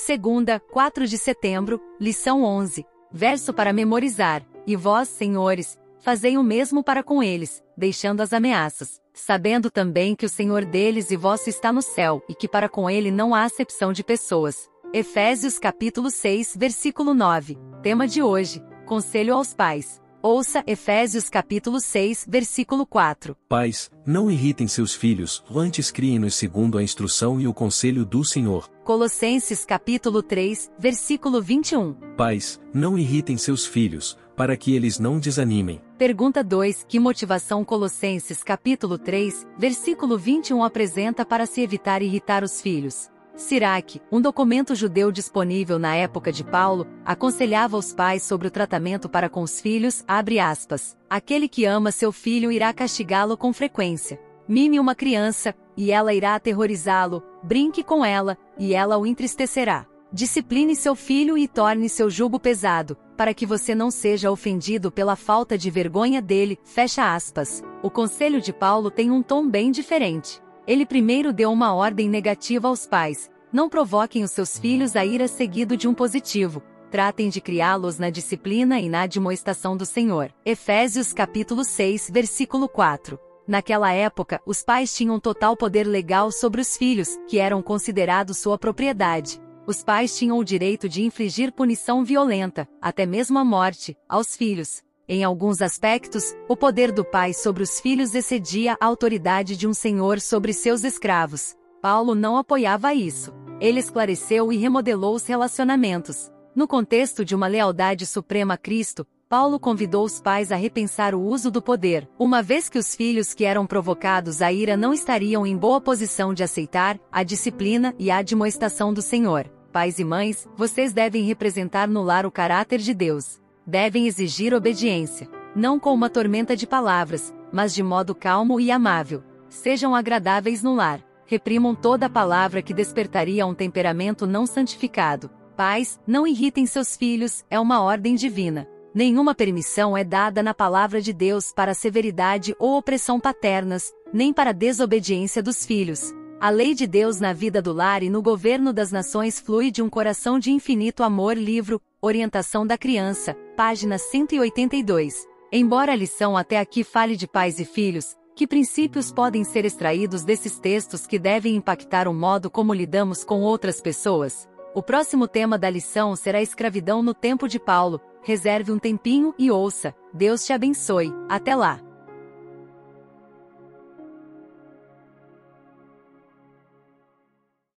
Segunda, 4 de setembro, lição 11. Verso para memorizar. E vós, senhores, fazei o mesmo para com eles, deixando as ameaças, sabendo também que o Senhor deles e vosso está no céu, e que para com ele não há acepção de pessoas. Efésios capítulo 6, versículo 9. Tema de hoje: Conselho aos pais. Ouça Efésios capítulo 6, versículo 4. Pais, não irritem seus filhos, antes criem-nos segundo a instrução e o conselho do Senhor. Colossenses capítulo 3, versículo 21. Pais, não irritem seus filhos, para que eles não desanimem. Pergunta 2. Que motivação Colossenses capítulo 3, versículo 21 apresenta para se evitar irritar os filhos? Sirac, um documento judeu disponível na época de Paulo, aconselhava os pais sobre o tratamento para com os filhos, abre aspas, aquele que ama seu filho irá castigá-lo com frequência. Mime uma criança, e ela irá aterrorizá-lo, brinque com ela, e ela o entristecerá. Discipline seu filho e torne seu jugo pesado, para que você não seja ofendido pela falta de vergonha dele, fecha aspas. O conselho de Paulo tem um tom bem diferente. Ele primeiro deu uma ordem negativa aos pais: não provoquem os seus filhos a ira seguido de um positivo. Tratem de criá-los na disciplina e na admoestação do Senhor. Efésios capítulo 6, versículo 4. Naquela época, os pais tinham total poder legal sobre os filhos, que eram considerados sua propriedade. Os pais tinham o direito de infligir punição violenta, até mesmo a morte, aos filhos. Em alguns aspectos, o poder do pai sobre os filhos excedia a autoridade de um senhor sobre seus escravos. Paulo não apoiava isso. Ele esclareceu e remodelou os relacionamentos. No contexto de uma lealdade suprema a Cristo, Paulo convidou os pais a repensar o uso do poder, uma vez que os filhos que eram provocados à ira não estariam em boa posição de aceitar a disciplina e a admoestação do Senhor. Pais e mães, vocês devem representar no lar o caráter de Deus devem exigir obediência, não com uma tormenta de palavras, mas de modo calmo e amável. Sejam agradáveis no lar. Reprimam toda palavra que despertaria um temperamento não santificado. Pais, não irritem seus filhos, é uma ordem divina. Nenhuma permissão é dada na palavra de Deus para severidade ou opressão paternas, nem para desobediência dos filhos. A lei de Deus na vida do lar e no governo das nações flui de um coração de infinito amor. Livro Orientação da Criança, página 182. Embora a lição até aqui fale de pais e filhos, que princípios podem ser extraídos desses textos que devem impactar o modo como lidamos com outras pessoas? O próximo tema da lição será escravidão no tempo de Paulo. Reserve um tempinho e ouça. Deus te abençoe. Até lá!